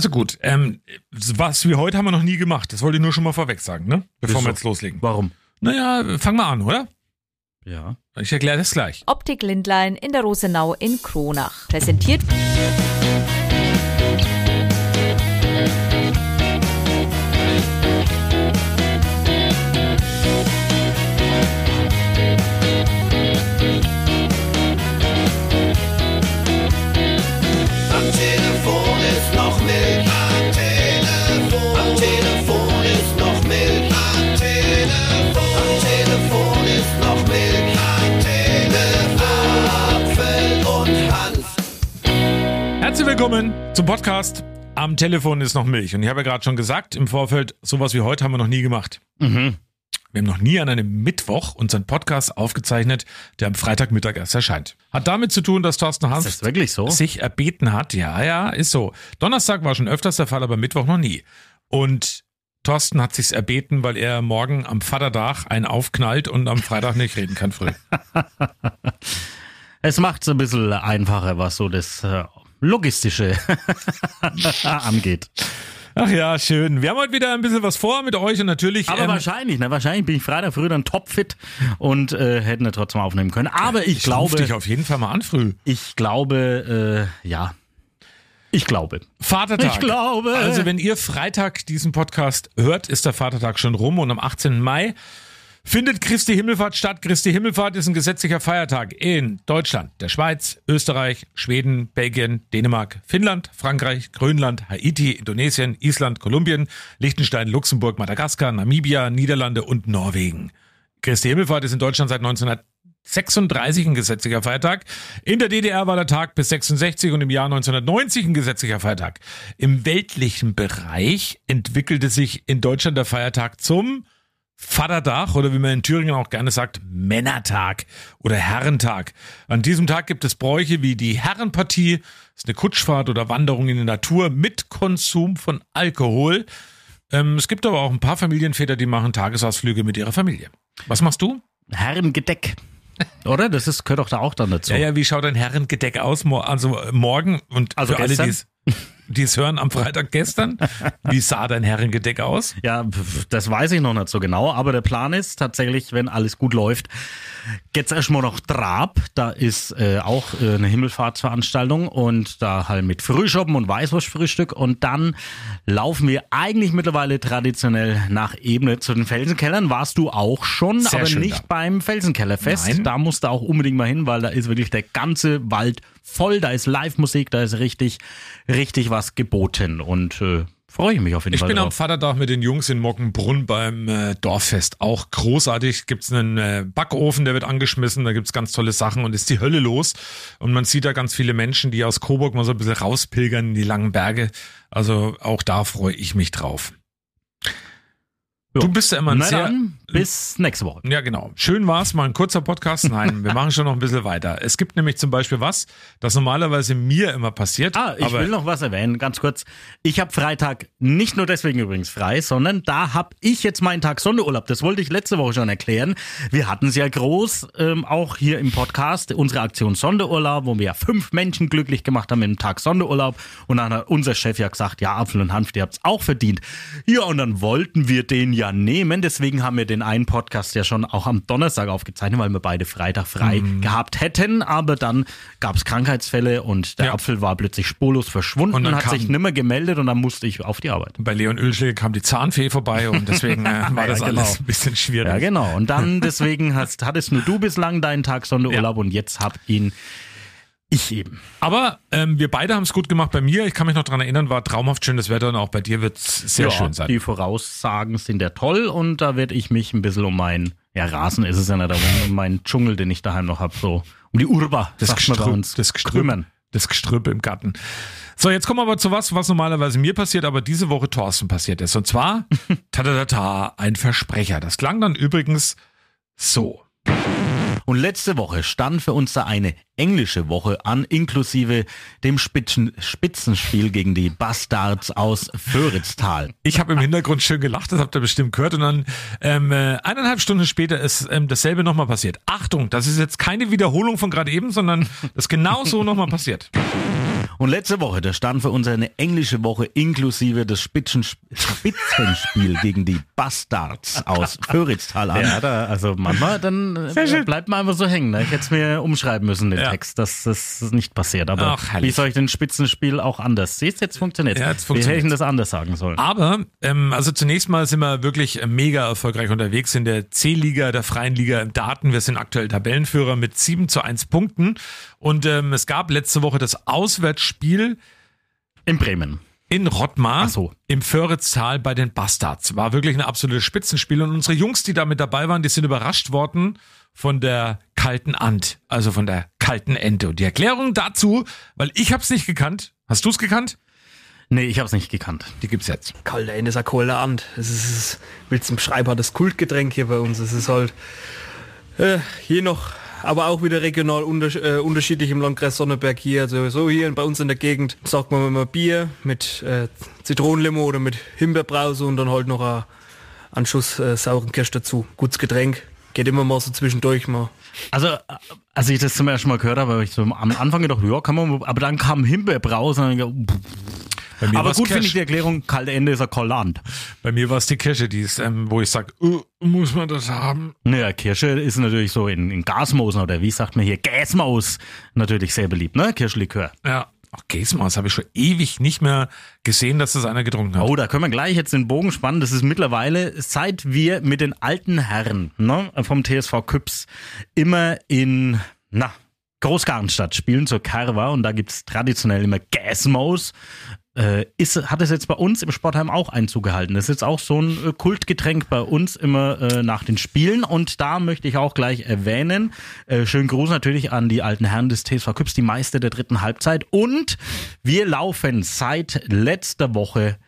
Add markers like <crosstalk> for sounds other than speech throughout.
Also gut, ähm, was wie heute haben wir noch nie gemacht. Das wollte ich nur schon mal vorweg sagen, ne? Bevor Wieso? wir jetzt loslegen. Warum? Naja, fang mal an, oder? Ja. Ich erkläre das gleich. Optik Lindlein in der Rosenau in Kronach. Präsentiert willkommen zum Podcast. Am Telefon ist noch Milch. Und ich habe ja gerade schon gesagt, im Vorfeld, sowas wie heute haben wir noch nie gemacht. Mhm. Wir haben noch nie an einem Mittwoch unseren Podcast aufgezeichnet, der am Freitagmittag erst erscheint. Hat damit zu tun, dass Thorsten Hans so? sich erbeten hat. Ja, ja, ist so. Donnerstag war schon öfters der Fall, aber Mittwoch noch nie. Und Thorsten hat sich's erbeten, weil er morgen am Vaterdach einen aufknallt und am Freitag nicht reden kann früh. <laughs> Es macht es ein bisschen einfacher, was so das äh, Logistische <laughs> angeht. Ach ja, schön. Wir haben heute wieder ein bisschen was vor mit euch und natürlich. Aber ähm, wahrscheinlich, ne? Wahrscheinlich bin ich Freitag früh dann topfit und äh, hätten wir trotzdem aufnehmen können. Aber ich, ich glaube dich auf jeden Fall mal an früh. ich glaube, äh, ja. Ich glaube. Vatertag. Ich glaube. Also wenn ihr Freitag diesen Podcast hört, ist der Vatertag schon rum und am 18. Mai findet Christi Himmelfahrt statt. Christi Himmelfahrt ist ein gesetzlicher Feiertag in Deutschland, der Schweiz, Österreich, Schweden, Belgien, Dänemark, Finnland, Frankreich, Grönland, Haiti, Indonesien, Island, Kolumbien, Liechtenstein, Luxemburg, Madagaskar, Namibia, Niederlande und Norwegen. Christi Himmelfahrt ist in Deutschland seit 1936 ein gesetzlicher Feiertag. In der DDR war der Tag bis 66 und im Jahr 1990 ein gesetzlicher Feiertag. Im weltlichen Bereich entwickelte sich in Deutschland der Feiertag zum Vaterdach oder wie man in Thüringen auch gerne sagt, Männertag oder Herrentag. An diesem Tag gibt es Bräuche wie die Herrenpartie, das ist eine Kutschfahrt oder Wanderung in die Natur mit Konsum von Alkohol. Ähm, es gibt aber auch ein paar Familienväter, die machen Tagesausflüge mit ihrer Familie. Was machst du? Herrengedeck. Oder? Das ist, gehört doch da auch dann dazu. Ja, ja, wie schaut dein Herrengedeck aus? Also äh, morgen und Also für alle, gestern? die es- <laughs> die es hören am Freitag gestern. Wie sah dein Herrengedeck aus? Ja, das weiß ich noch nicht so genau, aber der Plan ist tatsächlich, wenn alles gut läuft, geht's erstmal noch Trab. Da ist äh, auch äh, eine Himmelfahrtsveranstaltung und da halt mit Frühschoppen und Weißwurstfrühstück und dann laufen wir eigentlich mittlerweile traditionell nach Ebene zu den Felsenkellern. Warst du auch schon, Sehr aber nicht da. beim Felsenkellerfest. Nein. Da musst du auch unbedingt mal hin, weil da ist wirklich der ganze Wald voll. Da ist Live-Musik, da ist richtig, richtig was geboten und äh, freue ich mich auf jeden Ich Fall bin am drauf. Vatertag mit den Jungs in Mockenbrunn beim äh, Dorffest. Auch großartig. Gibt's einen äh, Backofen, der wird angeschmissen. Da gibt's ganz tolle Sachen und ist die Hölle los. Und man sieht da ganz viele Menschen, die aus Coburg mal so ein bisschen rauspilgern in die langen Berge. Also auch da freue ich mich drauf. Ja. Du bist ja immer ein Na sehr... dann, bis nächste Woche. Ja, genau. Schön war's, mal ein kurzer Podcast. Nein, wir machen schon noch ein bisschen weiter. Es gibt nämlich zum Beispiel was, das normalerweise mir immer passiert. Ah, ich will noch was erwähnen, ganz kurz. Ich habe Freitag nicht nur deswegen übrigens frei, sondern da habe ich jetzt meinen Tag Sonderurlaub. Das wollte ich letzte Woche schon erklären. Wir hatten es ja groß, ähm, auch hier im Podcast, unsere Aktion Sonderurlaub, wo wir ja fünf Menschen glücklich gemacht haben mit dem Tag Sonderurlaub. Und dann hat unser Chef ja gesagt, ja, Apfel und Hanf, die habt's auch verdient. Ja, und dann wollten wir den ja nehmen. Deswegen haben wir den einen Podcast ja schon auch am Donnerstag aufgezeichnet, weil wir beide Freitag frei Mhm. gehabt hätten. Aber dann gab's Krankheitsfälle und der Ja. Apfel war plötzlich spurlos verschwunden Und dann hat sich nimmer gemeldet und dann musste ich auf die Arbeit. bei Leon Ölschläge kam die Zahnfee vorbei und deswegen äh, <laughs> war Ja, das genau. alles ein bisschen schwierig. Ja, genau. Und dann deswegen hast, hattest nur du bislang deinen Tag Sonderurlaub und jetzt hab ihn ich eben. Aber ähm, wir beide haben es gut gemacht. Bei mir, ich kann mich noch dran erinnern, war traumhaft schönes Wetter und auch bei dir wird es sehr ja, schön sein. Die Voraussagen sind ja toll und da werde ich mich ein bisschen um meinen, ja, Rasen ist es ja nicht, aber um meinen Dschungel, den ich daheim noch hab, so um die Urba, Das Gestrüpp, das Gestrüpp, kümmern. das Gestrüpp im Garten. So, jetzt kommen wir aber zu was, was normalerweise mir passiert, aber diese Woche Thorsten passiert ist. Und zwar, <laughs> tatatata, ein Versprecher. Das klang dann übrigens so. Und letzte Woche stand für uns da eine englische Woche an, inklusive dem Spitzen, Spitzenspiel gegen die Bastards aus Föritztal. Ich habe im Hintergrund schön gelacht, das habt ihr bestimmt gehört. Und dann ähm, äh, eineinhalb Stunden später ist ähm, dasselbe nochmal passiert. Achtung, das ist jetzt keine Wiederholung von gerade eben, sondern das genau so nochmal passiert. Und letzte Woche, da stand für uns eine englische Woche inklusive des Spitzen, Spitzenspiel <laughs> gegen die Bastards aus Föritztal an. Ja, da, also manchmal dann äh, bleibt man einfach so hängen. Ne? Ich hätte es mir umschreiben müssen, den Ja. Text, dass das nicht passiert. Aber Ach, wie soll ich den Spitzenspiel auch anders? Siehst du, jetzt funktioniert Ja, jetzt Wie hätte ich denn das anders sagen sollen? Aber, ähm, also zunächst mal sind wir wirklich äh, mega erfolgreich unterwegs in der C-Liga, der freien Liga im Daten. Wir sind aktuell Tabellenführer mit 7 zu 1 Punkten. Und ähm, es gab letzte Woche das Auswärtsspiel In Bremen. in Rottmar so. im Föritztal bei den Bastards. War wirklich ein absolutes Spitzenspiel. Und unsere Jungs, die da mit dabei waren, die sind überrascht worden von der kalten Ant, also von der kalten Ente. Und die Erklärung dazu, weil ich hab's nicht gekannt. Hast du's gekannt? Nee, ich habe es nicht gekannt. Die gibt's jetzt. Kalter Ende ist ein kalter Ant. Es ist, es ist willst zum Schreiber das Kultgetränk hier bei uns. Es ist halt äh, je noch, aber auch wieder regional unters äh, unterschiedlich im Landkreis Sonneberg hier. Also so hier bei uns in der Gegend sagt man immer Bier mit äh, Zitronenlimo oder mit Himbeerbrause und dann halt noch ein, ein Schuss äh, sauren Kirsch dazu. Gutes Getränk. Geht immer mal so zwischendurch mal. Also, äh, als ich das zum ersten Mal gehört habe, habe ich so am Anfang gedacht, ja, kann man, aber dann kam Himbeerbraus und dann pff. Aber gut finde ich die Erklärung, kalte Ende ist ein Kolland. Bei mir war es die Kirsche, die ist, ähm, wo ich sag, uh, muss man das haben? Naja, Kirsche ist natürlich so in, in Gasmosen oder wie sagt man hier, Gasmaus natürlich sehr beliebt, ne? Kirschlikör. Ja. Ach, Gäsmaus habe ich schon ewig nicht mehr gesehen, dass das einer getrunken hat. Oh, da können wir gleich jetzt den Bogen spannen. Das ist mittlerweile, seit wir mit den alten Herren ne, vom TSV Küps immer in, na, Großgartenstadt spielen zur Karwa und da gibt's traditionell immer Gasmaus. Äh, ist, hat es jetzt bei uns im Sportheim auch Einzug gehalten. Das ist jetzt auch so ein äh, Kultgetränk bei uns immer äh, nach den Spielen. Und da möchte ich auch gleich erwähnen, äh, schönen Gruß natürlich an die alten Herren des TSV Küps, die Meister der dritten Halbzeit. Und wir laufen seit letzter Woche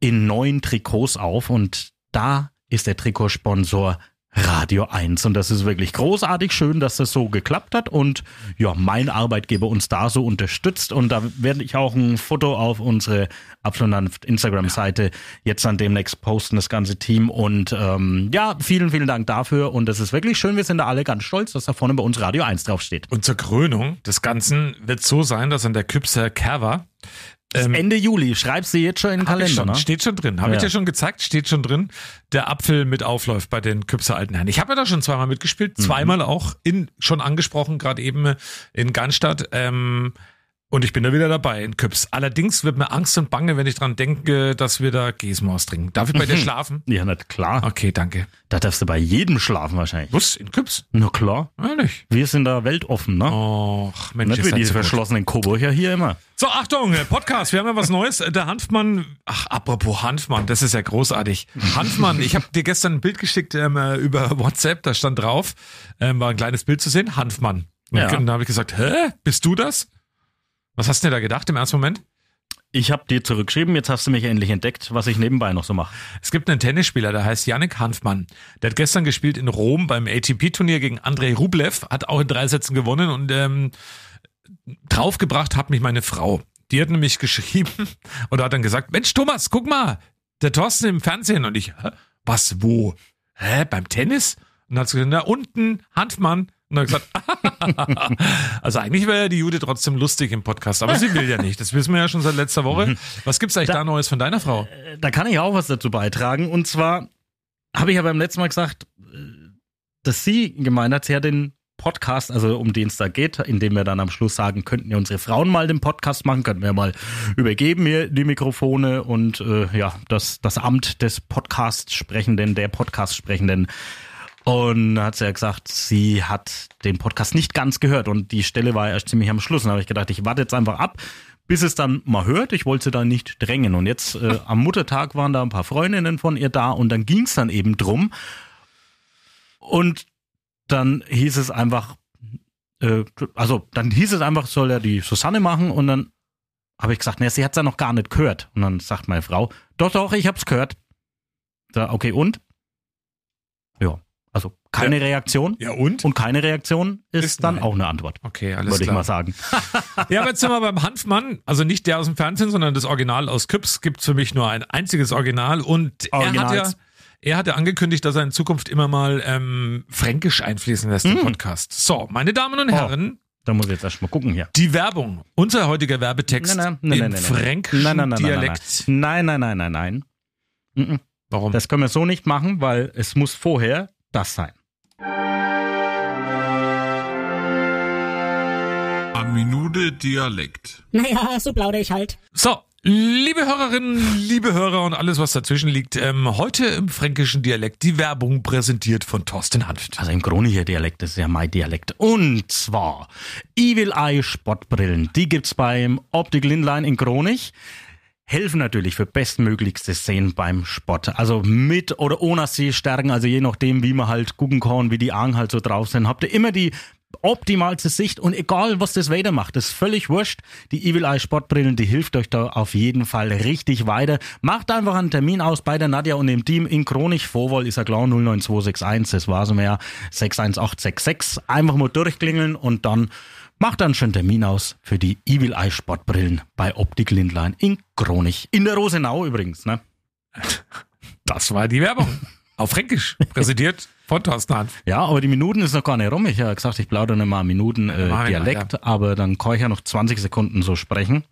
in neuen Trikots auf und da ist der Trikotsponsor Radio 1 und das ist wirklich großartig schön, dass das so geklappt hat. Und ja, mein Arbeitgeber uns da so unterstützt. Und da werde ich auch ein Foto auf unsere Abschlussland Instagram-Seite jetzt dann demnächst posten, das ganze Team. Und ähm, ja, vielen, vielen Dank dafür. Und das ist wirklich schön, wir sind da alle ganz stolz, dass da vorne bei uns Radio 1 draufsteht. Und zur Krönung des Ganzen wird so sein, dass an der Küpser Kerwa ähm, Ende Juli, schreibst du jetzt schon in den ich Kalender, schon, ne? steht schon drin. Habe ich Ja. dir schon gezeigt, steht schon drin, der Apfel mit aufläuft bei den Küpser alten Herren. Ich habe ja da schon zweimal mitgespielt, zweimal auch in schon angesprochen, gerade eben in Garnstadt. Ähm, und ich bin da wieder dabei in Küps. Allerdings wird mir Angst und Bange, wenn ich dran denke, dass wir da Gäsmaus trinken. Darf ich bei dir schlafen? Ja, na klar. Okay, danke. Da darfst du bei jedem schlafen wahrscheinlich. Was? In Küps? Na klar. Ehrlich? Wir sind da weltoffen, ne? Och, Mensch, Nicht wie diese so verschlossenen Coburger hier immer. So, Achtung, äh, Podcast, wir haben ja was Neues. Äh, Der Hanfmann, ach, apropos Hanfmann, das ist ja großartig. Hanfmann, ich habe dir gestern ein Bild geschickt ähm, äh, über <laughs> WhatsApp, da stand drauf, ähm, war ein kleines Bild zu sehen, Hanfmann. Und Ja. dann habe ich gesagt, hä, bist du das? Was hast du dir da gedacht im ersten Moment? Ich habe dir zurückgeschrieben, jetzt hast du mich endlich entdeckt, was ich nebenbei noch so mache. Es gibt einen Tennisspieler, der heißt Yannick Hanfmann. Der hat gestern gespielt in Rom beim ATP-Turnier gegen Andrei Rublev, hat auch in drei Sätzen gewonnen und ähm, draufgebracht hat mich meine Frau. Die hat nämlich <laughs> geschrieben oder hat dann gesagt, Mensch Thomas, guck mal, der Thorsten im Fernsehen. Und ich, hä? was, wo? Hä, beim Tennis? Und dann hat sie gesagt, da unten, Hanfmann. Und dann gesagt, <laughs> also eigentlich wäre ja die Jude trotzdem lustig im Podcast, aber sie will ja nicht. Das wissen wir ja schon seit letzter Woche. Was gibt's eigentlich da, Neues von deiner Frau? Da kann ich auch was dazu beitragen. Und zwar habe ich ja beim letzten Mal gesagt, äh, dass sie gemeint hat, sie hat den Podcast, also um den es da geht, indem wir dann am Schluss sagen, könnten ja unsere Frauen mal den Podcast machen, könnten wir mal übergeben mir die Mikrofone und äh, ja, das, das Amt des Podcast-Sprechenden, der Podcast-Sprechenden. Und hat sie ja gesagt, sie hat den Podcast nicht ganz gehört und die Stelle war erst ziemlich am Schluss. Und da habe ich gedacht, ich warte jetzt einfach ab, bis es dann mal hört. Ich wollte sie da nicht drängen. Und jetzt äh, <laughs> am Muttertag waren da ein paar Freundinnen von ihr da und dann ging es dann eben drum. Und dann hieß es einfach, äh, also dann hieß es einfach, soll er die Susanne machen und dann habe ich gesagt, ne, sie hat's ja noch gar nicht gehört. Und dann sagt meine Frau, doch, doch, ich hab's gehört. Da, okay, und? Ja, also keine Reaktion. Ja und? Und keine Reaktion ist, Ist dann nein. auch eine Antwort, Okay, alles würde ich klar. mal sagen. <laughs> Ja, aber jetzt sind wir beim Hanfmann, also nicht der aus dem Fernsehen, sondern das Original aus Küps gibt's für mich nur ein einziges Original und er hat ja, Originals. er hat ja angekündigt, dass er in Zukunft immer mal ähm, Fränkisch einfließen lässt im Podcast. So, meine Damen und Herren, Da muss ich jetzt erst mal gucken hier. Die Werbung. Unser heutiger Werbetext Nein, nein, nein, im fränkischen Dialekt. Nein, nein, nein, nein, nein. nein. Warum? Das können wir so nicht machen, weil es muss vorher das sein. A Minute Dialekt. Naja, so plaudere ich halt. So, liebe Hörerinnen, liebe Hörer und alles, was dazwischen liegt, ähm, heute im fränkischen Dialekt die Werbung präsentiert von Thorsten Hanft. Also im Kronischer Dialekt, das ist ja mein Dialekt. Und zwar Evil Eye Sportbrillen. Die gibt's beim Optik Lindlein in Kronich. Helfen natürlich für bestmöglichste Sehen beim Sport. Also mit oder ohne Sehstärken, also je nachdem, wie man halt gucken kann, wie die Augen halt so drauf sind, habt ihr immer die optimalste Sicht und egal was das Wetter macht, ist völlig wurscht. Die Evil Eye Sportbrillen, die hilft euch da auf jeden Fall richtig weiter. Macht einfach einen Termin aus bei der Nadja und dem Team in Kronich. Vorwahl ist ja klar 09261, das war's mehr 61866. Einfach mal durchklingeln und dann macht dann schon Termin aus für die Evil Eye Sportbrillen bei Optik Lindlein in Kronich. In der Rosenau übrigens, ne? <laughs> Das war die Werbung. Auf Fränkisch. Präsentiert von Thorsten Hanft. Ja, aber die Minuten ist noch gar nicht rum. Ich habe gesagt, ich plaudere nicht mal Minuten äh, mal, Dialekt, aber dann kann ich ja noch 20 Sekunden so sprechen.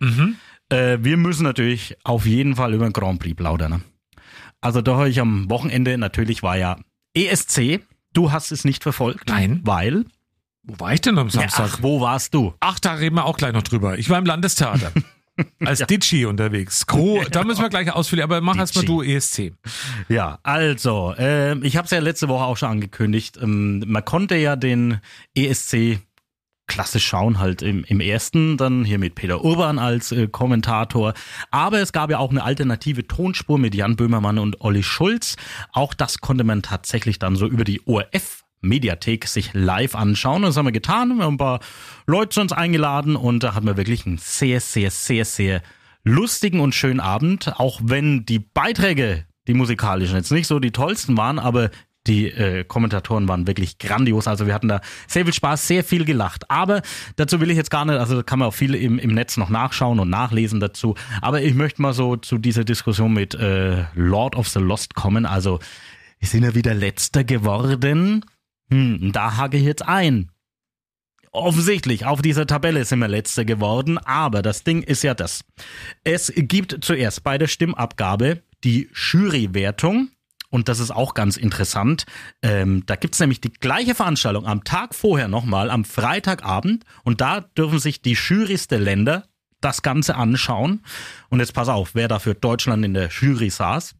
Äh, wir müssen natürlich auf jeden Fall über den Grand Prix plaudern. Ne? Also da habe ich am Wochenende, natürlich war ja ESC. Du hast es nicht verfolgt. Nein. Weil? Wo war ich denn am Ja, Samstag? ach, wo warst du? Ach, da reden wir auch gleich noch drüber. Ich war im Landestheater. <laughs> Als Ditschi unterwegs. Gro, da müssen wir gleich ausführen, aber mach erstmal du ESC. Ja, also, ähm, ich habe es ja letzte Woche auch schon angekündigt. Ähm, man konnte ja den ESC klassisch schauen, halt im, im ersten, dann hier mit Peter Urban als äh, Kommentator. Aber es gab ja auch eine alternative Tonspur mit Jan Böhmermann und Olli Schulz. Auch das konnte man tatsächlich dann so über die ORF Mediathek sich live anschauen. Das haben wir getan. Wir haben ein paar Leute zu uns eingeladen und da hatten wir wirklich einen sehr, sehr, sehr, sehr lustigen und schönen Abend. Auch wenn die Beiträge, die musikalischen, jetzt nicht so die tollsten waren, aber die äh, Kommentatoren waren wirklich grandios. Also wir hatten da sehr viel Spaß, sehr viel gelacht. Aber dazu will ich jetzt gar nicht, also kann man auch viel im, im Netz noch nachschauen und nachlesen dazu. Aber ich möchte mal so zu dieser Diskussion mit äh, Lord of the Lost kommen. Also wir sind ja wieder letzter geworden. Hm, da hake ich jetzt ein. Offensichtlich, auf dieser Tabelle sind wir letzter geworden, aber das Ding ist ja das. Es gibt zuerst bei der Stimmabgabe die Jurywertung. Und das ist auch ganz interessant. Ähm, da gibt's nämlich die gleiche Veranstaltung am Tag vorher nochmal, am Freitagabend. Und da dürfen sich die Jurys der Länder das Ganze anschauen. Und jetzt pass auf, wer da für Deutschland in der Jury saß.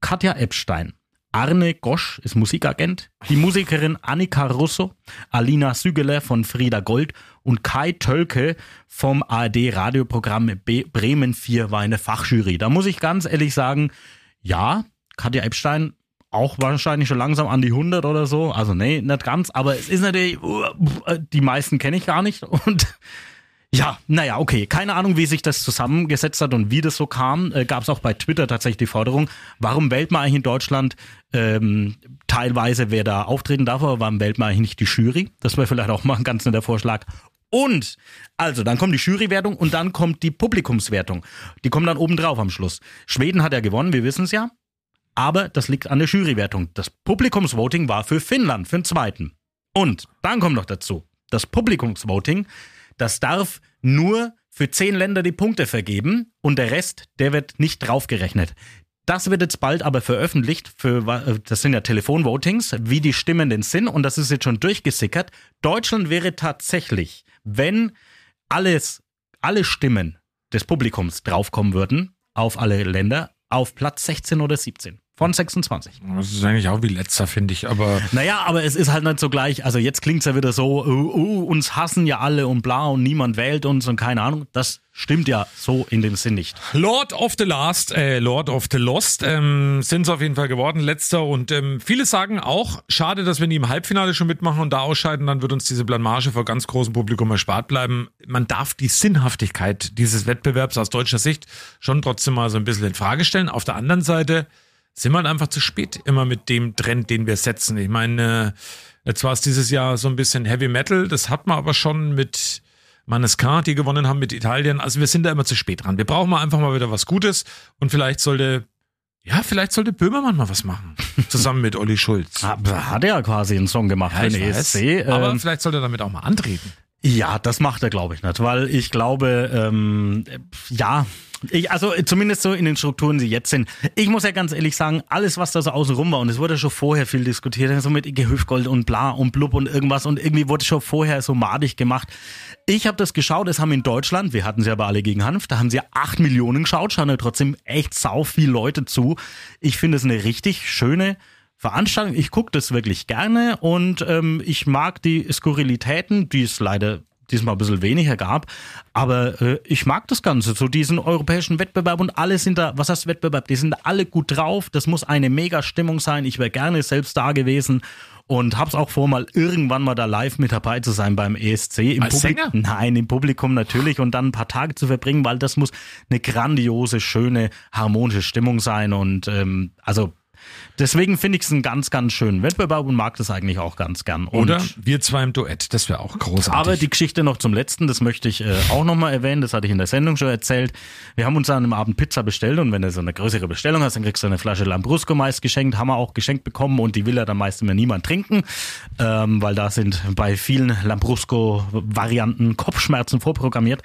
Katja Epstein. Arne Gosch ist Musikagent, die Musikerin Annika Russo, Alina Sügeler von Frieda Gold und Kai Tölke vom ARD-Radioprogramm Bremen 4 war in der Fachjury. Da muss ich ganz ehrlich sagen, ja, Katja Epstein auch wahrscheinlich schon langsam an die 100 oder so. Also nee, nicht ganz, aber es ist natürlich, die meisten kenne ich gar nicht <laughs> und ja, naja, okay. Keine Ahnung, wie sich das zusammengesetzt hat und wie das so kam. Äh, Gab es auch bei Twitter tatsächlich die Forderung, warum wählt man eigentlich in Deutschland ähm, teilweise, wer da auftreten darf, aber warum wählt man eigentlich nicht die Jury? Das wäre vielleicht auch mal ein ganz netter Vorschlag. Und, also, dann kommt die Jurywertung und dann kommt die Publikumswertung. Die kommt dann oben drauf am Schluss. Schweden hat ja gewonnen, wir wissen es ja. Aber das liegt an der Jurywertung. Das Publikumsvoting war für Finnland, für den zweiten. Und dann kommt noch dazu, das Publikumsvoting, das darf nur für zehn Länder die Punkte vergeben und der Rest, der wird nicht draufgerechnet. Das wird jetzt bald aber veröffentlicht, für, das sind ja Telefonvotings, wie die Stimmen denn sind und das ist jetzt schon durchgesickert. Deutschland wäre tatsächlich, wenn alles, alle Stimmen des Publikums draufkommen würden, auf alle Länder, auf Platz 16 oder 17 von 26. Das ist eigentlich auch wie letzter, finde ich, aber Naja, aber es ist halt nicht so gleich. Also jetzt klingt's ja wieder so, uh, uh, uns hassen ja alle und bla und niemand wählt uns und keine Ahnung. Das stimmt ja so in dem Sinn nicht. Lord of the Last, äh, Lord of the Lost ähm, sind es auf jeden Fall geworden, letzter. Und ähm, viele sagen auch, schade, dass wir nie im Halbfinale schon mitmachen und da ausscheiden, dann wird uns diese Blamage vor ganz großem Publikum erspart bleiben. Man darf die Sinnhaftigkeit dieses Wettbewerbs aus deutscher Sicht schon trotzdem mal so ein bisschen in Frage stellen. Auf der anderen Seite sind wir halt einfach zu spät immer mit dem Trend, den wir setzen. Ich meine, jetzt war es dieses Jahr so ein bisschen Heavy Metal, das hat man aber schon mit Manescar, die gewonnen haben mit Italien. Also wir sind da immer zu spät dran. Wir brauchen mal einfach mal wieder was Gutes und vielleicht sollte, ja, vielleicht sollte Böhmermann mal was machen. <laughs> Zusammen mit Olli Schulz. Aber Hat er ja quasi einen Song gemacht Ja, den. ESC. aber Ähm, vielleicht sollte er damit auch mal antreten. Ja, das macht er, glaube ich, nicht, weil ich glaube, ähm, ja, ich, also zumindest so in den Strukturen, die jetzt sind. Ich muss ja ganz ehrlich sagen, alles, was da so außenrum war, und es wurde schon vorher viel diskutiert, so mit Ige Hüfgold und bla und blub und irgendwas und irgendwie wurde schon vorher so madig gemacht. Ich habe das geschaut, es haben in Deutschland, wir hatten sie aber alle gegen Hanf, da haben sie ja acht Millionen geschaut, schauen ja trotzdem echt sau viel Leute zu. Ich finde es eine richtig schöne Veranstaltung. Ich gucke das wirklich gerne und ähm, ich mag die Skurrilitäten, die es leider diesmal ein bisschen weniger gab. Aber äh, ich mag das Ganze, so diesen europäischen Wettbewerb und alle sind da, was heißt Wettbewerb? Die sind alle gut drauf. Das muss eine mega Stimmung sein. Ich wäre gerne selbst da gewesen und hab's auch vor, mal irgendwann mal da live mit dabei zu sein beim ESC. Im Als Sänger? Nein, im Publikum natürlich und dann ein paar Tage zu verbringen, weil das muss eine grandiose, schöne, harmonische Stimmung sein und ähm, also deswegen finde ich es einen ganz, ganz schönen Wettbewerb und mag das eigentlich auch ganz gern. Und Oder wir zwei im Duett, das wäre auch großartig. aber die Geschichte noch zum letzten, das möchte ich äh, auch nochmal erwähnen, das hatte ich in der Sendung schon erzählt. Wir haben uns an einem Abend Pizza bestellt und wenn du so eine größere Bestellung hast, dann kriegst du eine Flasche Lambrusco meist geschenkt, haben wir auch geschenkt bekommen und die will ja dann meist immer niemand trinken, ähm, weil da sind bei vielen Lambrusco-Varianten Kopfschmerzen vorprogrammiert.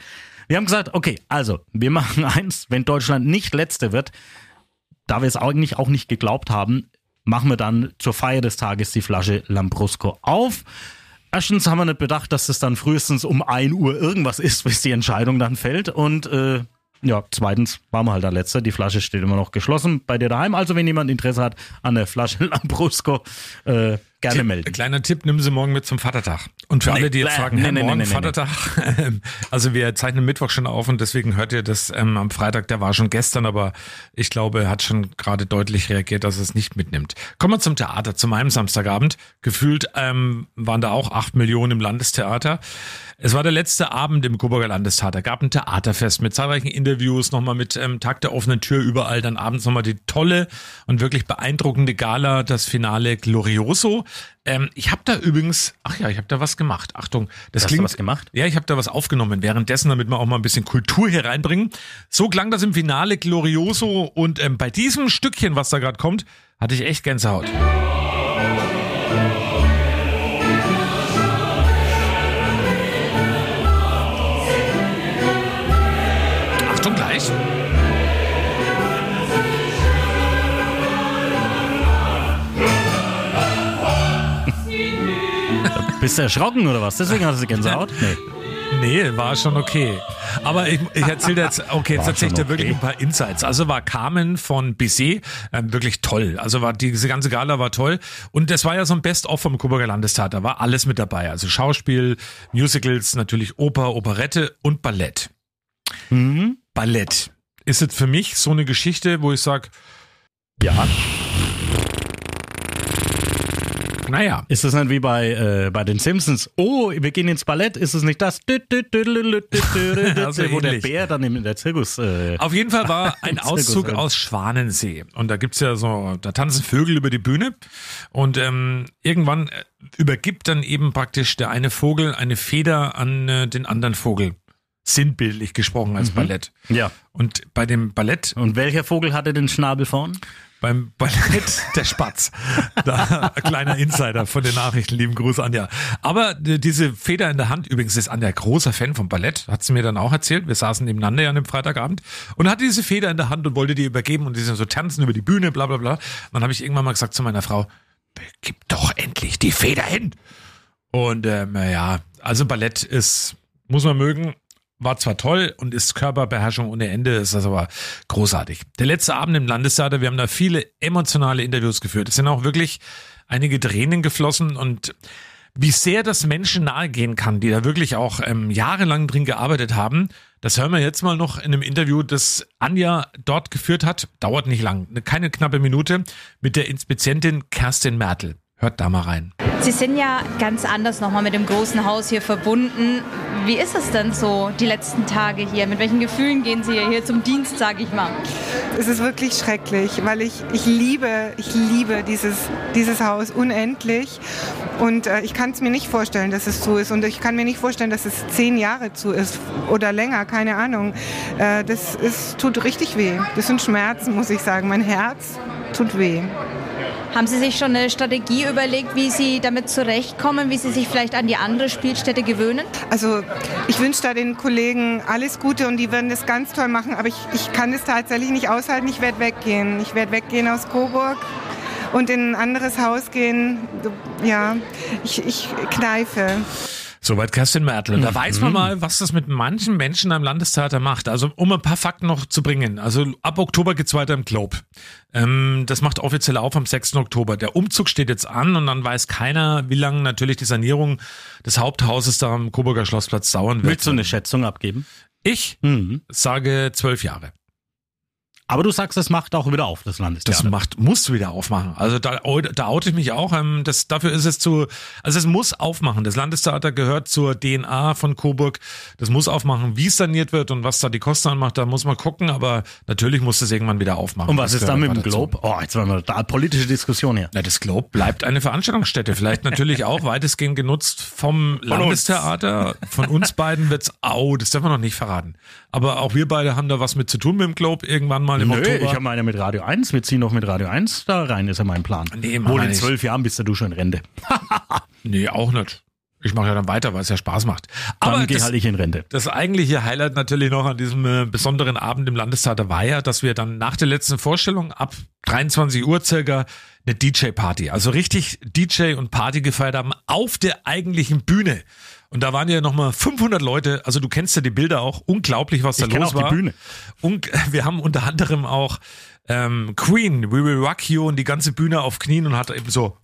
Wir haben gesagt, okay, also wir machen eins, wenn Deutschland nicht Letzte wird, da wir es eigentlich auch nicht geglaubt haben, machen wir dann zur Feier des Tages die Flasche Lambrusco auf. Erstens haben wir nicht bedacht, dass es dann frühestens um 1 Uhr irgendwas ist, bis die Entscheidung dann fällt. Und äh, ja, zweitens waren wir halt der Letzte. Die Flasche steht immer noch geschlossen bei dir daheim. Also wenn jemand Interesse hat an der Flasche <laughs> Lambrusco, äh, gerne melden. Kleiner Tipp, nimm sie morgen mit zum Vatertag. Und für Nee, alle, die jetzt fragen, Nee, hey, nee, morgen Vatertag, <laughs> also wir zeichnen Mittwoch schon auf und deswegen hört ihr das ähm, am Freitag, der war schon gestern, aber ich glaube, er hat schon gerade deutlich reagiert, dass er es nicht mitnimmt. Kommen wir zum Theater, zu meinem Samstagabend. Gefühlt ähm, waren da auch acht Millionen im Landestheater. Es war der letzte Abend im Coburger Landestheater. Gab ein Theaterfest mit zahlreichen Interviews, nochmal mit ähm, Tag der offenen Tür überall. Dann abends nochmal die tolle und wirklich beeindruckende Gala, das Finale Glorioso. Ähm, ich habe da übrigens, ach ja, ich habe da was gemacht. Achtung, das Hast du klingt. was gemacht? Ja, ich habe da was aufgenommen. Währenddessen, damit wir auch mal ein bisschen Kultur hier reinbringen. So klang das im Finale Glorioso und ähm, bei diesem Stückchen, was da gerade kommt, hatte ich echt Gänsehaut. Bist du erschrocken oder was? Deswegen hattest du Gänsehaut? Nee. Nee, war schon okay. Aber ich, ich erzähle jetzt, okay, jetzt erzähle ich dir wirklich okay. ein paar Insights. Also war Carmen von Bizet ähm, wirklich toll. Also war diese ganze Gala war toll. Und das war ja so ein Best-of vom Coburger Landestheater. War alles mit dabei. Also Schauspiel, Musicals, natürlich Oper, Operette und Ballett. Mhm. Ballett ist jetzt für mich so eine Geschichte, wo ich sag, Ja. Naja, Ist das nicht wie bei, äh, bei den Simpsons? Oh, wir gehen ins Ballett. Ist es nicht das? Also Wo der. Bär dann in der Zirkus. Äh, Auf jeden Fall war <laughs> ein Auszug aus Schwanensee. Und da gibt's ja so, da tanzen Vögel über die Bühne. Und ähm, irgendwann äh, übergibt dann eben praktisch der eine Vogel eine Feder an äh, den anderen Vogel. Sinnbildlich gesprochen als Ballett. ja. Und bei dem Ballett, Und welcher Vogel hatte den Schnabel vorn? Beim Ballett <laughs> der Spatz. Da, ein kleiner Insider von den Nachrichten, lieben Gruß Anja. Aber äh, diese Feder in der Hand, übrigens ist Anja großer Fan vom Ballett, hat sie mir dann auch erzählt. Wir saßen nebeneinander ja an dem Freitagabend und hatte diese Feder in der Hand und wollte die übergeben und die sind so tanzen über die Bühne, bla bla bla. Und dann habe ich irgendwann mal gesagt zu meiner Frau, gib doch endlich die Feder hin. Und ähm, ja, also Ballett ist, muss man mögen, war zwar toll und ist Körperbeherrschung ohne Ende, ist das aber großartig. Der letzte Abend im Landestheater, wir haben da viele emotionale Interviews geführt. Es sind auch wirklich einige Tränen geflossen und wie sehr das Menschen nahegehen kann, die da wirklich auch ähm, jahrelang drin gearbeitet haben, das hören wir jetzt mal noch in einem Interview, das Anja dort geführt hat. Dauert nicht lang, eine- keine knappe Minute, mit der Inspizientin Kerstin Mertel. Hört da mal rein. Sie sind ja ganz anders nochmal mit dem großen Haus hier verbunden. Wie ist es denn so, die letzten Tage hier? Mit welchen Gefühlen gehen Sie hier zum Dienst, sage ich mal? Es ist wirklich schrecklich, weil ich, ich liebe, ich liebe dieses, dieses Haus unendlich. Und äh, ich kann es mir nicht vorstellen, dass es zu ist. Und ich kann mir nicht vorstellen, dass es zehn Jahre zu ist oder länger, keine Ahnung. Äh, das ist, tut richtig weh. Das sind Schmerzen, muss ich sagen. Mein Herz tut weh. Haben Sie sich schon eine Strategie überlegt, wie Sie damit zurechtkommen, wie Sie sich vielleicht an die andere Spielstätte gewöhnen? Also ich wünsche da den Kollegen alles Gute und die werden das ganz toll machen, aber ich, ich kann es tatsächlich nicht aushalten. Ich werde weggehen. Ich werde weggehen aus Coburg und in ein anderes Haus gehen. Ja, ich, ich kneife. Soweit Kerstin Mertel. Und da Mhm. weiß man mal, was das mit manchen Menschen am Landestheater macht. Also um ein paar Fakten noch zu bringen. Also ab Oktober geht's weiter im Globe. Ähm, das macht offiziell auf am 6. Oktober. Der Umzug steht jetzt an und dann weiß keiner, wie lange natürlich die Sanierung des Haupthauses da am Coburger Schlossplatz dauern wird. Willst du eine Schätzung abgeben? Ich Mhm. sage zwölf Jahre. Aber du sagst, es macht auch wieder auf, das Das Landestheater. macht, muss wieder aufmachen. Also da, da oute ich mich auch. Ähm, das, dafür ist es zu, also es muss aufmachen. Das Landestheater gehört zur DNA von Coburg. Das muss aufmachen. Wie es saniert wird und was da die Kosten anmacht, da muss man gucken. Aber natürlich muss es irgendwann wieder aufmachen. Und was Das ist dann mit dem. Globe? Oh, jetzt haben wir da politische Diskussion hier. Na, das Globe bleibt eine Veranstaltungsstätte. Vielleicht natürlich auch weitestgehend genutzt vom Landestheater. Von uns beiden wird's, au, das dürfen wir noch nicht verraten. Aber auch wir beide haben da was mit zu tun mit dem Globe irgendwann mal im Nö, Oktober. ich habe meine mit Radio 1. Wir ziehen noch mit Radio 1 da rein, ist ja mein Plan. Nee, Wohl in zwölf Jahren bist du schon in Rente. <laughs> Nee, auch nicht. Ich mache ja dann weiter, weil es ja Spaß macht. Dann Aber gehe halt ich in Rente. das eigentliche Highlight natürlich noch an diesem äh, besonderen Abend im Landestheater war ja, dass wir dann nach der letzten Vorstellung ab 23 Uhr circa eine DJ-Party, also richtig DJ und Party gefeiert haben auf der eigentlichen Bühne. Und da waren ja nochmal 500 Leute, also du kennst ja die Bilder auch, unglaublich, was da Ich los auch die war. Bühne. Und <laughs> wir haben unter anderem auch ähm, Queen, We Will Rock You und die ganze Bühne auf Knien und hat eben so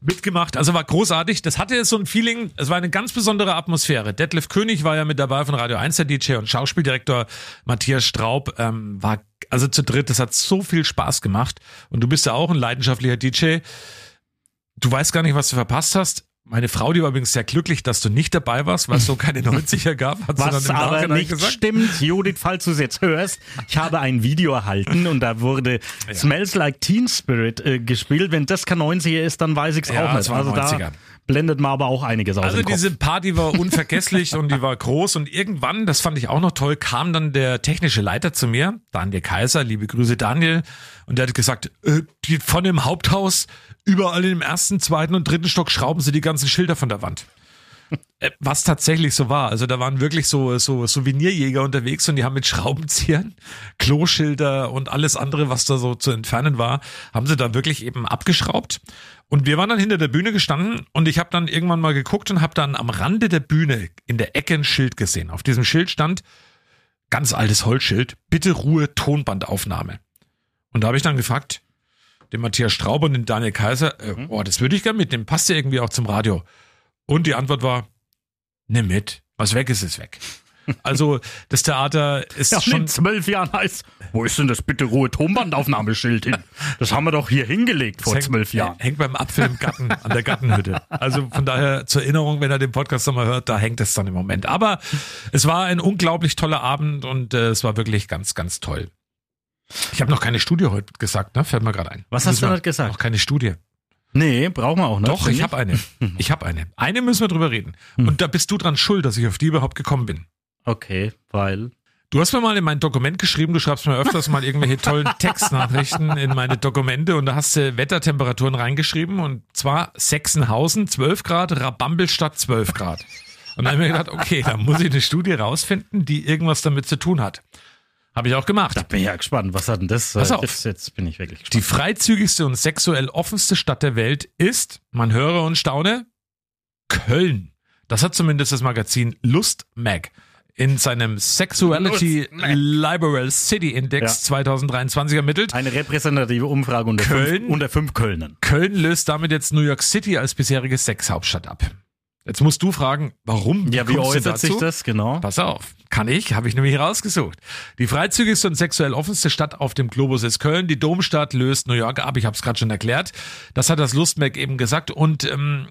mitgemacht. Also war großartig. Das hatte so ein Feeling. Es war eine ganz besondere Atmosphäre. Detlef König war ja mit dabei von Radio 1, der DJ und Schauspieldirektor Matthias Straub ähm, war also zu dritt. Das hat so viel Spaß gemacht. Und du bist ja auch ein leidenschaftlicher DJ. Du weißt gar nicht, was du verpasst hast. Meine Frau, die war übrigens sehr glücklich, dass du nicht dabei warst, weil es so keine <laughs> 90er gab. Hat sie Was dann im aber Nachhinein nicht gesagt. stimmt, Judith, falls du es jetzt hörst, ich habe ein Video erhalten und da wurde Smells Like Teen Spirit äh, gespielt. Wenn das kein 90er ist, dann weiß ich es Ja, auch nicht. es war Also 90er. da blendet man aber auch einiges aus Also diese Party war <laughs> unvergesslich und die war groß und irgendwann, das fand ich auch noch toll, kam dann der technische Leiter zu mir, Daniel Kaiser, liebe Grüße Daniel, und der hat gesagt, äh, die, von dem Haupthaus überall im ersten, zweiten und dritten Stock schrauben sie die ganzen Schilder von der Wand. Äh, Was tatsächlich so war. Also da waren wirklich so, so Souvenirjäger unterwegs und die haben mit Schraubenziehern, <laughs> Kloschilder und alles andere, was da so zu entfernen war, haben sie da wirklich eben abgeschraubt. Und wir waren dann hinter der Bühne gestanden und ich habe dann irgendwann mal geguckt und habe dann am Rande der Bühne in der Ecke ein Schild gesehen. Auf diesem Schild stand, ganz altes Holzschild, bitte Ruhe, Tonbandaufnahme. Und da habe ich dann gefragt, den Matthias Straub und den Daniel Kaiser, äh, oh, das würde ich gerne mitnehmen, passt ja irgendwie auch zum Radio. Und die Antwort war, nimm mit, was weg ist, ist weg. Also das Theater ist <laughs> ja, schon in zwölf Jahren heißt, wo ist denn das bitte Ruhe Tonbandaufnahmeschild hin? Das haben wir doch hier hingelegt vor hängt- zwölf Jahren. Hängt beim Apfel im Garten an der Gartenhütte. Also von daher zur Erinnerung, wenn er den Podcast nochmal hört, da hängt es dann im Moment. Aber es war ein unglaublich toller Abend und äh, es war wirklich ganz, ganz toll. Ich habe noch keine Studie heute gesagt, ne? Fällt mir gerade ein. Was hast du nicht gesagt? Noch keine Studie. Nee, brauchen wir auch nicht. Doch, ich habe eine. <laughs> Ich habe eine. Eine müssen wir drüber reden. Und da bist du dran schuld, dass ich auf die überhaupt gekommen bin. Okay, weil. Du hast mir mal in mein Dokument geschrieben, du schreibst mir öfters mal irgendwelche tollen <laughs> Textnachrichten in meine Dokumente und da hast du Wettertemperaturen reingeschrieben und zwar Sechsenhausen 12 Grad, Rabambelstadt 12 Grad. Und dann habe ich mir gedacht, okay, da muss ich eine Studie rausfinden, die irgendwas damit zu tun hat. Habe ich auch gemacht. Da bin ich ja gespannt. Was hat denn das? Pass äh, auf. Jetzt, jetzt bin ich wirklich Die gespannt. freizügigste und sexuell offenste Stadt der Welt ist, man höre und staune, Köln. Das hat zumindest das Magazin Lust Mag in seinem Sexuality. Liberal City Index 2023 ermittelt. Eine repräsentative Umfrage unter, Köln? Fünf, unter fünf Kölnern. Köln löst damit jetzt New York City als bisherige Sexhauptstadt ab. Jetzt musst du fragen, warum? Ja, wie äußert sich das genau? Pass auf, kann ich, habe ich nämlich rausgesucht. Die freizügigste und sexuell offenste Stadt auf dem Globus ist Köln. Die Domstadt löst New York ab. Ich habe es gerade schon erklärt. Das hat das Lustmerk eben gesagt. Und ähm,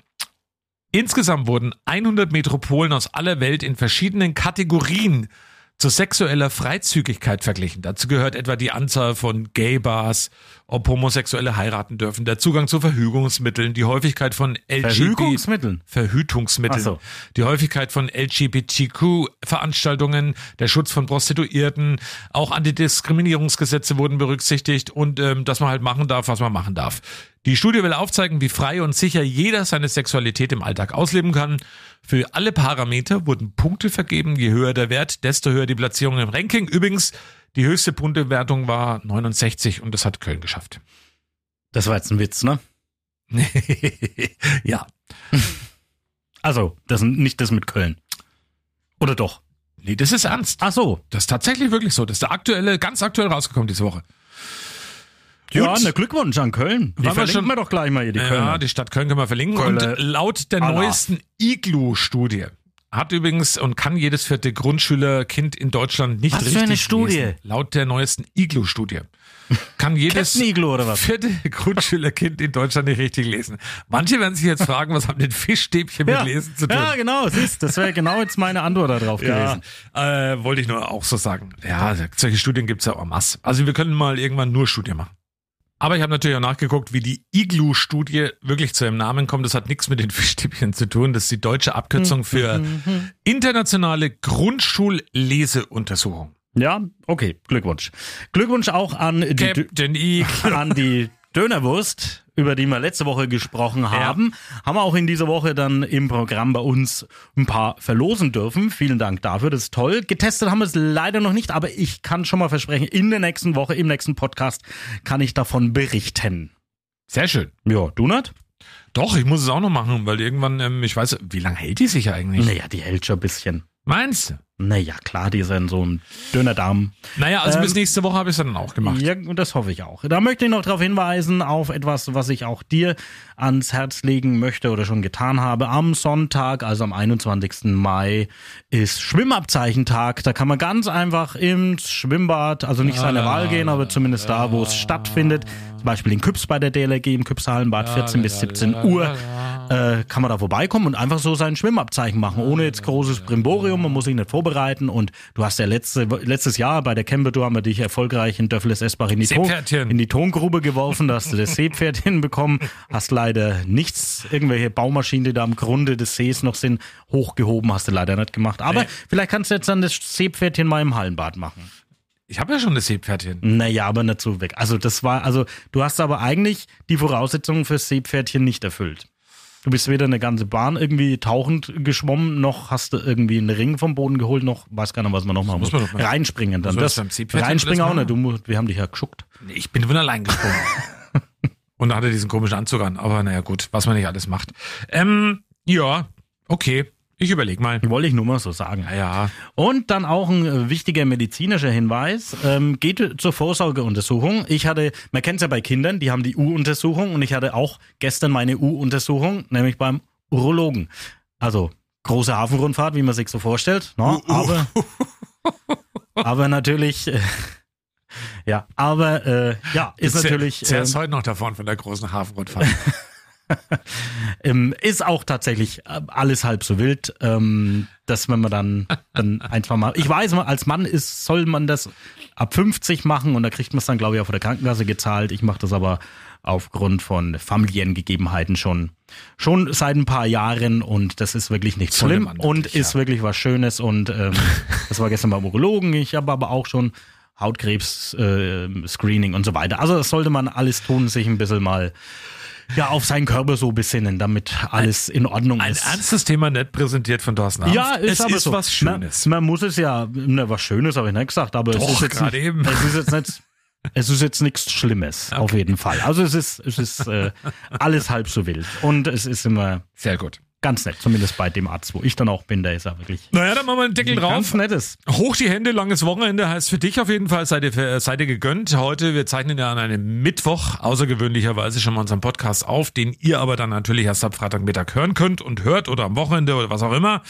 insgesamt wurden 100 Metropolen aus aller Welt in verschiedenen Kategorien zu sexueller Freizügigkeit verglichen. Dazu gehört etwa die Anzahl von Gay-Bars, ob Homosexuelle heiraten dürfen, der Zugang zu Verhütungsmitteln, die Häufigkeit von LGBT Verhütungsmitteln? So. die Häufigkeit von LGBTQ-Veranstaltungen, der Schutz von Prostituierten, auch Antidiskriminierungsgesetze wurden berücksichtigt und ähm, dass man halt machen darf, was man machen darf. Die Studie will aufzeigen, wie frei und sicher jeder seine Sexualität im Alltag ausleben kann. Für alle Parameter wurden Punkte vergeben. Je höher der Wert, desto höher die Platzierung im Ranking. Übrigens, die höchste Punktewertung war 69 und das hat Köln geschafft. Das war jetzt ein Witz, ne? <laughs> ja. Also, das nicht das mit Köln. Oder doch? Nee, das ist ernst. Ach so. Das ist tatsächlich wirklich so. Das ist der aktuelle, ganz aktuell rausgekommen diese Woche. Ja, Und- ne Glückwunsch an Köln. Die Waren wir verlinken schon- wir doch gleich mal hier, die Ja, Kölner. die Stadt Köln können wir verlinken. Kölner. Und laut der Allah. neuesten Iglu-Studie hat übrigens und kann jedes vierte Grundschülerkind in Deutschland nicht Was für richtig eine Studie? lesen. Laut der neuesten Iglu-Studie kann <laughs> jedes Captain Iglu oder was? vierte <laughs> Grundschülerkind in Deutschland nicht richtig lesen. Manche werden sich jetzt fragen, was haben denn Fischstäbchen mit Lesen zu tun? ja, genau, siehst, das wäre genau jetzt meine Antwort darauf Ja, gewesen. äh, wollte ich nur auch so sagen. Ja, solche Studien gibt's ja en masse. Also wir können mal irgendwann nur Studien machen. Aber ich habe natürlich auch nachgeguckt, wie die Iglu-Studie wirklich zu ihrem Namen kommt. Das hat nichts mit den <laughs> Fischstäbchen zu tun. Das ist die deutsche Abkürzung für internationale Grundschulleseuntersuchung. Ja, okay, Glückwunsch. Glückwunsch auch an die, Captain Iglu. <laughs> an die Dönerwurst, über die wir letzte Woche gesprochen haben. Haben wir auch in dieser Woche dann im Programm bei uns ein paar verlosen dürfen. Vielen Dank dafür, das ist toll. Getestet haben wir es leider noch nicht, aber ich kann schon mal versprechen, in der nächsten Woche, im nächsten Podcast, kann ich davon berichten. Sehr schön. Ja, du nicht? Doch, ich muss es auch noch machen, weil irgendwann, ähm, ich weiß, wie lange hält die sich eigentlich? Naja, die hält schon ein bisschen. Meinst du? Naja, klar, die sind so ein dünner Darm. Naja, also Ähm, bis nächste Woche habe ich es dann auch gemacht. Ja, und das hoffe ich auch. Da möchte ich noch darauf hinweisen, auf etwas, was ich auch dir ans Herz legen möchte oder schon getan habe. Am Sonntag, also am 21. Mai, ist Schwimmabzeichentag. Da kann man ganz einfach ins Schwimmbad, also nicht seiner Wahl gehen, aber zumindest da, wo es stattfindet. Zum Beispiel in Küps bei der DLRG im Küpshallenbad, 14 bis 17 Uhr. Äh, kann man da vorbeikommen und einfach so sein Schwimmabzeichen machen, ohne jetzt großes Brimborium. Man muss sich nicht vorbereiten. Und du hast ja letzte, letztes Jahr bei der Camper haben wir dich erfolgreich in Döffeles Esbach in die, Ton, in die Tongrube geworfen. Da hast du das Seepferdchen <laughs> bekommen. Hast leider nichts, irgendwelche Baumaschinen, die da am Grunde des Sees noch sind, hochgehoben. Hast du leider nicht gemacht. Aber Nee. vielleicht kannst du jetzt dann das Seepferdchen mal im Hallenbad machen. Ich habe ja schon das Seepferdchen. Naja, aber nicht so weg. Also das war, also du hast aber eigentlich die Voraussetzungen fürs Seepferdchen nicht erfüllt. Du bist weder eine ganze Bahn irgendwie tauchend geschwommen, noch hast du irgendwie einen Ring vom Boden geholt, noch weiß gar nicht, was man noch machen muss muss. man Reinspringen dann. Das, das reinspringen auch nicht. Du, wir haben dich ja geschuckt. Ich bin von allein gesprungen. <laughs> Und da hat er diesen komischen Anzug an. Aber naja, gut, was man nicht alles macht. Ähm, ja, okay. Ich überleg mal. Wollte ich nur mal so sagen. Ja, ja. Und dann auch ein äh, wichtiger medizinischer Hinweis. Ähm, geht zur Vorsorgeuntersuchung. Ich hatte, man kennt es ja bei Kindern, die haben die U-Untersuchung und ich hatte auch gestern meine U-Untersuchung, nämlich beim Urologen. Also große Hafenrundfahrt, wie man sich so vorstellt. Ne? Aber, <laughs> aber natürlich, äh, ja, aber äh, ja, ist Das natürlich. Zuerst ähm, heute noch davon von der großen Hafenrundfahrt. <laughs> <laughs> Ähm, ist auch tatsächlich äh, alles halb so wild, ähm, dass wenn man dann, dann <laughs> einfach mal, ich weiß mal, als Mann ist, soll man das ab 50 machen und da kriegt man es dann, glaube ich, auch von der Krankenkasse gezahlt. Ich mache das aber aufgrund von familiären Gegebenheiten schon, schon seit ein paar Jahren und das ist wirklich nicht Sollte schlimm und wirklich, ist ja. wirklich was Schönes und ähm, <laughs> das war gestern beim Urologen. Ich habe aber auch schon Hautkrebs-Screening äh, Screening und so weiter. Also das sollte man alles tun, sich ein bisschen mal ja, auf seinen Körper so besinnen, damit alles in Ordnung Ein ist. ernstes Thema nett präsentiert von Thorsten Abend. ja, ist es aber ist so. was Schönes. Man, man muss es ja, na, was Schönes habe ich nicht gesagt, aber es Doch, ist jetzt nicht, eben. Es ist jetzt nicht, es ist jetzt nichts Schlimmes, auf jeden Fall. Also es ist, es ist äh, alles halb so wild und es ist immer Sehr gut. Ganz nett, zumindest bei dem Arzt, wo ich dann auch bin, da ist er wirklich Naja, dann machen wir einen Deckel ganz drauf. nettes. Hoch die Hände, langes Wochenende heißt für dich auf jeden Fall, seid ihr, äh, seid ihr gegönnt. Heute, wir zeichnen ja an einem Mittwoch, außergewöhnlicherweise schon mal unseren Podcast auf, den ihr aber dann natürlich erst ab Freitagmittag hören könnt und hört oder am Wochenende oder was auch immer.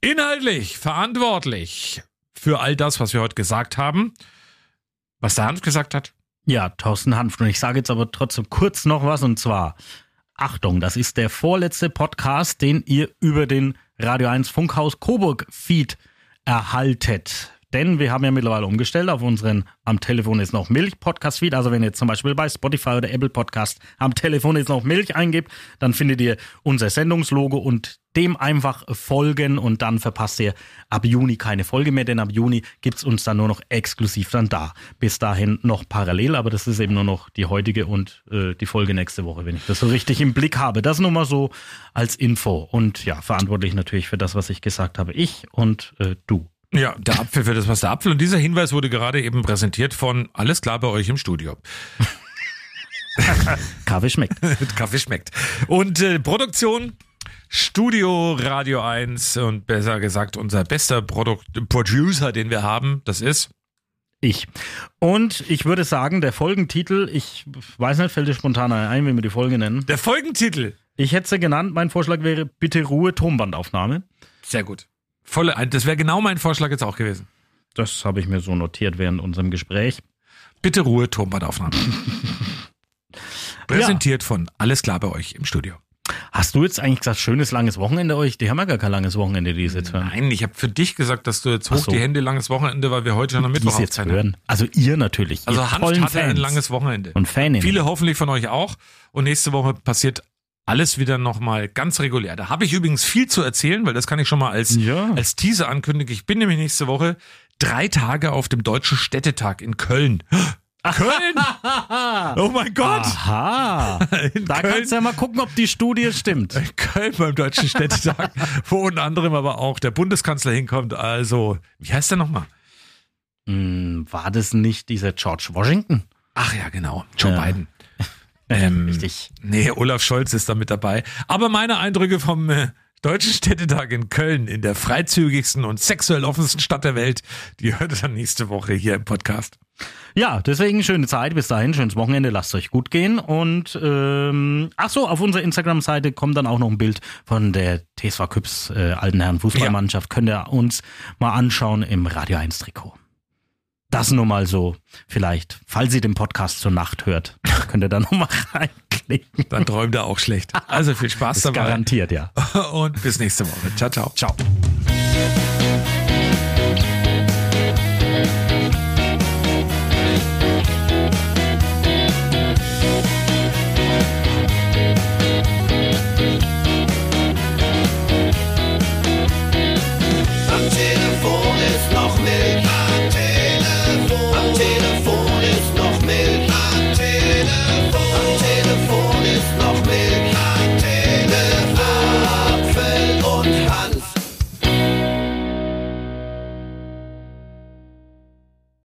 Inhaltlich verantwortlich für all das, was wir heute gesagt haben. Was der Hans gesagt hat. Ja, Thorsten Hanft. Und ich sage jetzt aber trotzdem kurz noch was und zwar, Achtung, das ist der vorletzte Podcast, den ihr über den Radio 1 Funkhaus Coburg Feed erhaltet. Denn wir haben ja mittlerweile umgestellt auf unseren Am Telefon ist noch Milch Podcast-Feed. Also wenn ihr zum Beispiel bei Spotify oder Apple Podcast Am Telefon ist noch Milch eingibt, dann findet ihr unser Sendungslogo und dem einfach folgen und dann verpasst ihr ab Juni keine Folge mehr, denn ab Juni gibt's uns dann nur noch exklusiv dann da. Bis dahin noch parallel, aber das ist eben nur noch die heutige und äh, die Folge nächste Woche, wenn ich das so richtig im Blick habe. Das nur mal so als Info. Und ja, verantwortlich natürlich für das, was ich gesagt habe, ich und äh, du. Ja, der Apfel für das, was der Apfel. Und dieser Hinweis wurde gerade eben präsentiert von Alles klar bei euch im Studio. <laughs> Kaffee schmeckt. <laughs> Kaffee schmeckt. Und äh, Produktion Studio Radio 1 und besser gesagt unser bester Produkt Producer, den wir haben, das ist Ich. Und ich würde sagen, der Folgentitel, ich weiß nicht, fällt dir spontan ein, wenn wir die Folge nennen. der Folgentitel. Ich hätte sie genannt, mein Vorschlag wäre bitte Ruhe Tonbandaufnahme. Sehr gut. Volle, das wäre genau mein Vorschlag jetzt auch gewesen. Das habe ich mir so notiert während unserem Gespräch. Bitte Ruhe, Tonbandaufnahme. <laughs> Präsentiert von Alles klar bei euch im Studio. Hast du jetzt eigentlich gesagt, schönes langes Wochenende euch? Die haben ja gar kein langes Wochenende, die es jetzt hören. Nein, ich habe für dich gesagt, dass du jetzt hoch so. die Hände langes Wochenende, weil wir heute schon am Mittwoch jetzt hören. Also ihr natürlich. Also ihr Hanf tollen hatte ein Fans. langes Wochenende. Und Faninnen. Viele hoffentlich von euch auch. Und nächste Woche passiert alles wieder nochmal ganz regulär. Da habe ich übrigens viel zu erzählen, weil das kann ich schon mal als, Ja. als Teaser ankündigen. Ich bin nämlich nächste Woche drei Tage auf dem Deutschen Städtetag in Köln. <laughs> Köln! Oh mein Gott! Aha. <laughs> In Da Köln. kannst du ja mal gucken, ob die Studie stimmt. In Köln beim Deutschen Städtetag, <laughs> wo unter anderem aber auch der Bundeskanzler hinkommt. Also, wie heißt der nochmal? Hm, war das nicht dieser George Washington? Ach ja, genau. Joe Ja. Biden. Ähm, Richtig. Nee, Olaf Scholz ist da mit dabei. Aber meine Eindrücke vom äh, Deutschen Städtetag in Köln, in der freizügigsten und sexuell offensten Stadt der Welt, die hört ihr dann nächste Woche hier im Podcast. Ja, deswegen schöne Zeit. Bis dahin, schönes Wochenende. Lasst euch gut gehen. Und ähm, ach so, auf unserer Instagram-Seite kommt dann auch noch ein Bild von der TSV Küps äh, alten Herren Fußballmannschaft. Könnt ihr uns mal anschauen im Radio 1 Trikot. Das nur mal so, vielleicht, falls ihr den Podcast zur Nacht hört, <laughs> könnt ihr da noch mal reinklicken. Dann träumt er auch schlecht. Also viel Spaß dabei garantiert, ja. und bis nächste Woche. Ciao, ciao. Ciao.